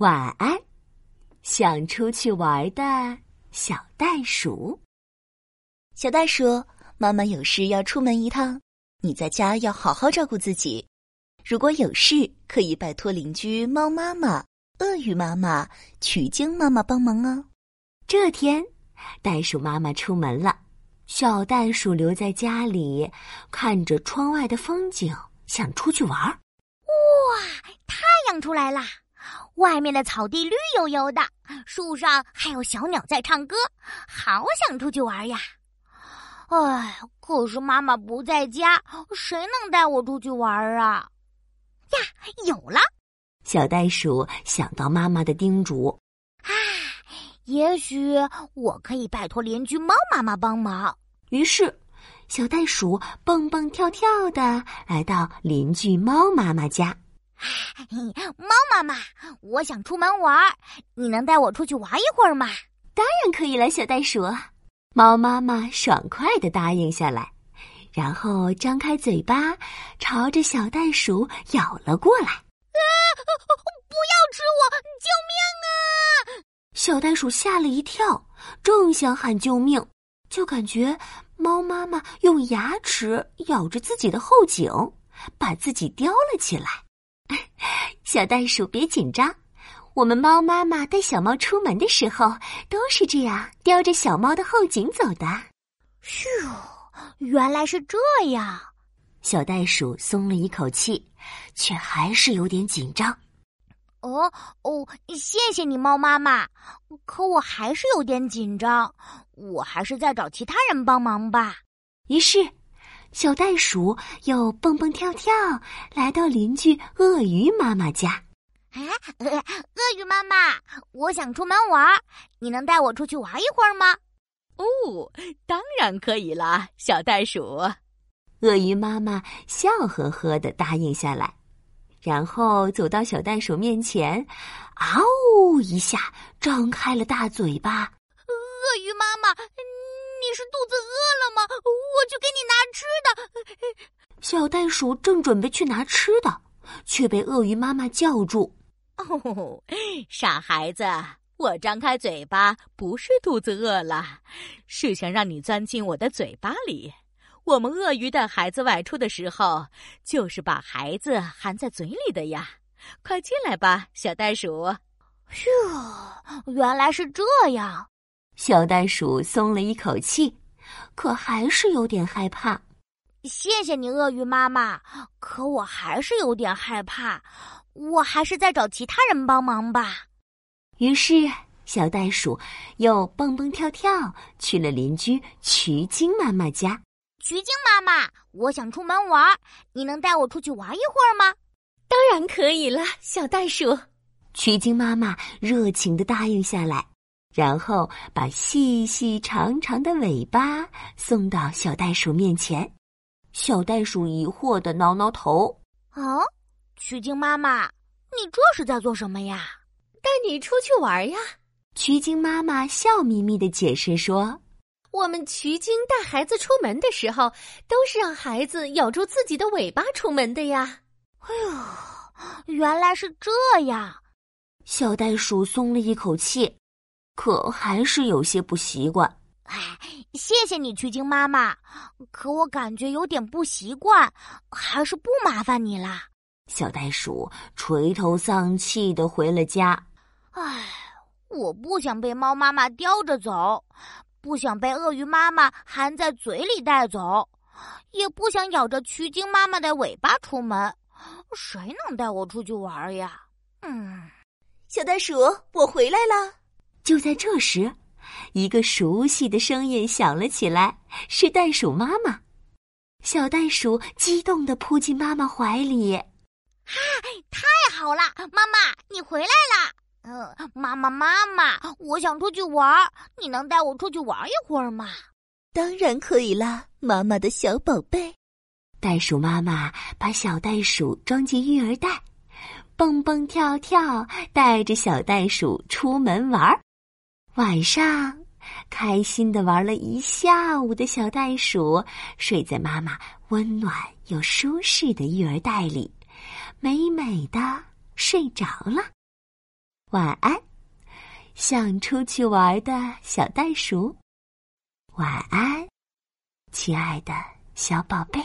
晚安，想出去玩的小袋鼠。小袋鼠，妈妈有事要出门一趟，你在家要好好照顾自己。如果有事，可以拜托邻居猫妈妈、鳄鱼妈妈、取经妈妈帮忙哦。这天，袋鼠妈妈出门了，小袋鼠留在家里，看着窗外的风景，想出去玩。哇，太阳出来啦！外面的草地绿油油的，树上还有小鸟在唱歌，好想出去玩呀！哎，可是妈妈不在家，谁能带我出去玩啊？呀，有了！小袋鼠想到妈妈的叮嘱，啊，也许我可以拜托邻居猫妈妈帮忙。于是，小袋鼠蹦蹦跳跳的来到邻居猫妈妈家。猫妈妈，我想出门玩，你能带我出去玩一会儿吗？当然可以了，小袋鼠。猫妈妈爽快的答应下来，然后张开嘴巴，朝着小袋鼠咬了过来。啊！不要吃我！救命啊！小袋鼠吓了一跳，正想喊救命，就感觉猫妈妈用牙齿咬着自己的后颈，把自己叼了起来。小袋鼠，别紧张。我们猫妈妈带小猫出门的时候都是这样叼着小猫的后颈走的。咻，原来是这样。小袋鼠松了一口气，却还是有点紧张。哦哦，谢谢你，猫妈妈。可我还是有点紧张，我还是再找其他人帮忙吧。于是。小袋鼠又蹦蹦跳跳来到邻居鳄鱼妈妈家。哎，鳄鱼妈妈，我想出门玩，你能带我出去玩一会儿吗？哦，当然可以啦，小袋鼠。鳄鱼妈妈笑呵呵的答应下来，然后走到小袋鼠面前，嗷呜一下张开了大嘴巴。鳄鱼妈妈。你是肚子饿了吗？我去给你拿吃的。小袋鼠正准备去拿吃的，却被鳄鱼妈妈叫住。哦，傻孩子，我张开嘴巴不是肚子饿了，是想让你钻进我的嘴巴里。我们鳄鱼带孩子外出的时候，就是把孩子含在嘴里的呀。快进来吧，小袋鼠。哟，原来是这样。小袋鼠松了一口气，可还是有点害怕。谢谢你，鳄鱼妈妈，可我还是有点害怕。我还是再找其他人帮忙吧。于是，小袋鼠又蹦蹦跳跳去了邻居渠经妈妈家。渠经妈妈，我想出门玩，你能带我出去玩一会儿吗？当然可以了，小袋鼠。渠经妈妈热情的答应下来。然后把细细长长的尾巴送到小袋鼠面前，小袋鼠疑惑的挠挠头：“啊，曲靖妈妈，你这是在做什么呀？带你出去玩呀？”曲靖妈妈笑眯眯的解释说：“我们曲靖带孩子出门的时候，都是让孩子咬住自己的尾巴出门的呀。”哎呦，原来是这样！小袋鼠松了一口气。可还是有些不习惯。哎，谢谢你，曲靖妈妈。可我感觉有点不习惯，还是不麻烦你啦。小袋鼠垂头丧气的回了家。唉，我不想被猫妈妈叼着走，不想被鳄鱼妈妈含在嘴里带走，也不想咬着曲靖妈妈的尾巴出门。谁能带我出去玩呀？嗯，小袋鼠，我回来了。就在这时，一个熟悉的声音响了起来，是袋鼠妈妈。小袋鼠激动的扑进妈妈怀里，“啊，太好了，妈妈，你回来了！嗯，妈妈，妈妈，我想出去玩，你能带我出去玩一会儿吗？”“当然可以啦，妈妈的小宝贝。”袋鼠妈妈把小袋鼠装进育儿袋，蹦蹦跳跳，带着小袋鼠出门玩。晚上，开心的玩了一下午的小袋鼠睡在妈妈温暖又舒适的育儿袋里，美美的睡着了。晚安，想出去玩的小袋鼠。晚安，亲爱的小宝贝。